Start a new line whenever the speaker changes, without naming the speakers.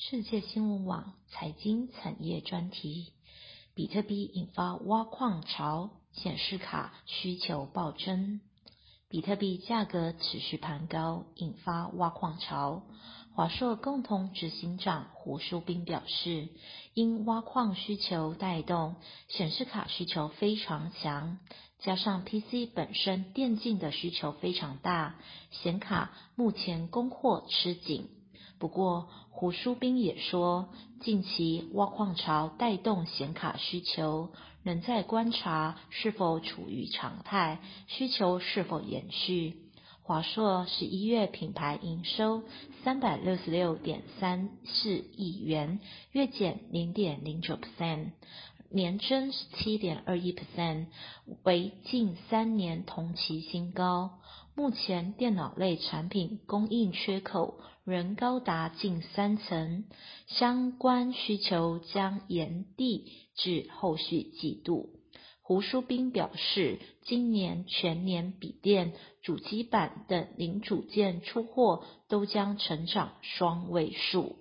世界新闻网财经产业专题：比特币引发挖矿潮，显示卡需求暴增。比特币价格持续攀高，引发挖矿潮。华硕共同执行长胡淑斌表示，因挖矿需求带动，显示卡需求非常强，加上 PC 本身电竞的需求非常大，显卡目前供货吃紧。不过，胡淑斌也说，近期挖矿潮带动显卡需求。仍在观察是否处于常态，需求是否延续。华硕十一月品牌营收三百六十六点三四亿元，月减零点零九 percent，年增七点二一 percent，为近三年同期新高。目前电脑类产品供应缺口仍高达近三成，相关需求将延递。至后续季度，胡淑斌表示，今年全年笔电、主机板等零组件出货都将成长双位数。